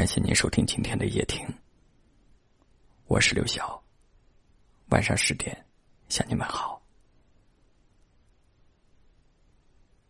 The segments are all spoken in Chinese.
感谢您收听今天的夜听，我是刘晓。晚上十点向你们好。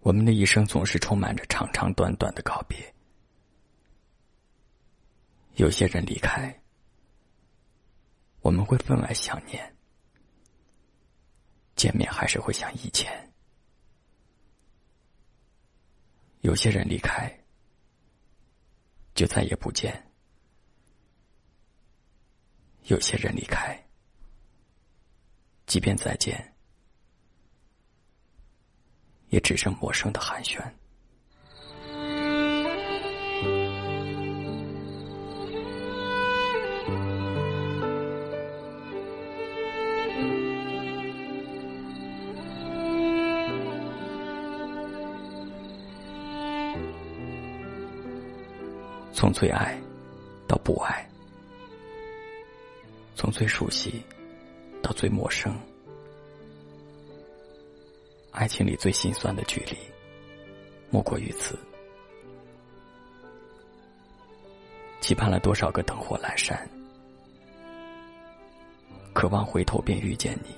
我们的一生总是充满着长长短短的告别，有些人离开，我们会分外想念；见面还是会像以前；有些人离开。就再也不见。有些人离开，即便再见，也只剩陌生的寒暄。从最爱到不爱，从最熟悉到最陌生，爱情里最心酸的距离，莫过于此。期盼了多少个灯火阑珊，渴望回头便遇见你，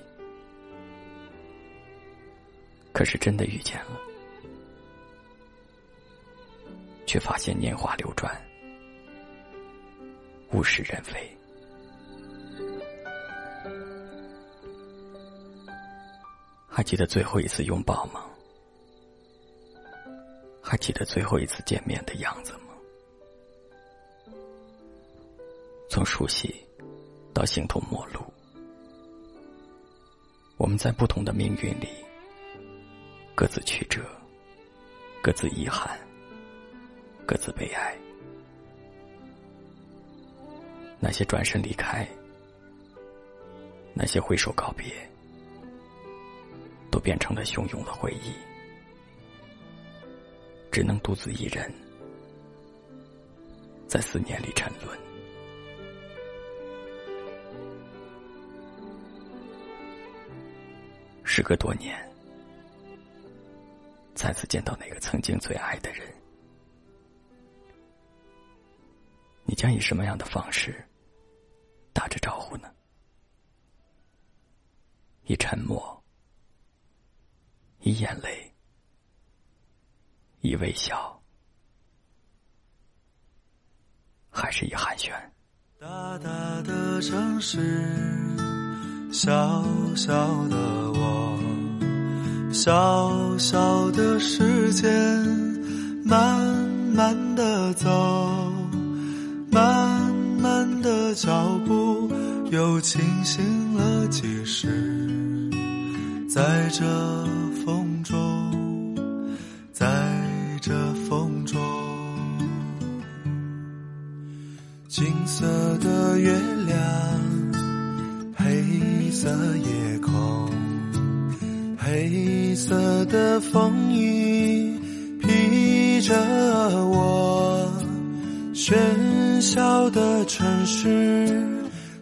可是真的遇见了，却发现年华流转。物是人非，还记得最后一次拥抱吗？还记得最后一次见面的样子吗？从熟悉到形同陌路，我们在不同的命运里，各自曲折，各自遗憾，各自悲哀。那些转身离开，那些挥手告别，都变成了汹涌的回忆，只能独自一人在思念里沉沦。时隔多年，再次见到那个曾经最爱的人，你将以什么样的方式？打着招呼呢，以沉默，以眼泪，以微笑，还是以寒暄？大大的城市，小小的我，小小的时间，慢慢的走，慢慢的脚步。又清醒了几时？在这风中，在这风中，金色的月亮，黑色夜空，黑色的风衣披着我，喧嚣的城市。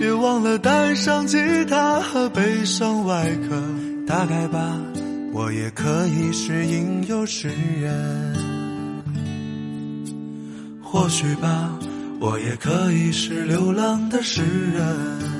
别忘了带上吉他和悲伤外壳，大概吧，我也可以是吟游诗人。或许吧，我也可以是流浪的诗人。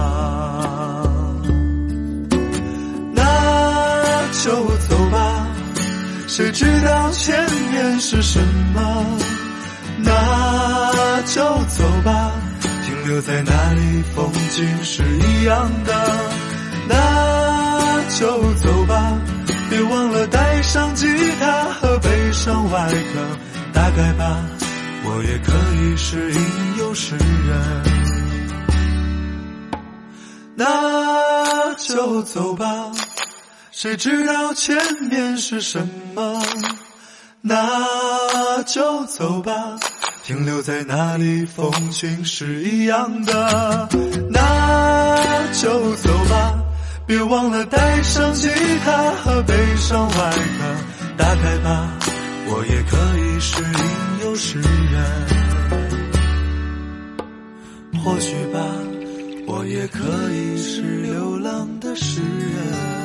谁知道前面是什么？那就走吧，停留在那里，风景是一样的。那就走吧，别忘了带上吉他和悲伤外壳。大概吧，我也可以是吟游诗人。那就走吧，谁知道前面是什么？那就走吧，停留在那里，风景是一样的。那就走吧，别忘了带上吉他和悲伤外壳。打开吧，我也可以是吟游诗人。或许吧。我也可以是流浪的诗人。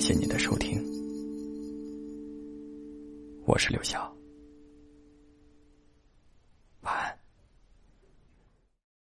感谢你的收听，我是刘晓。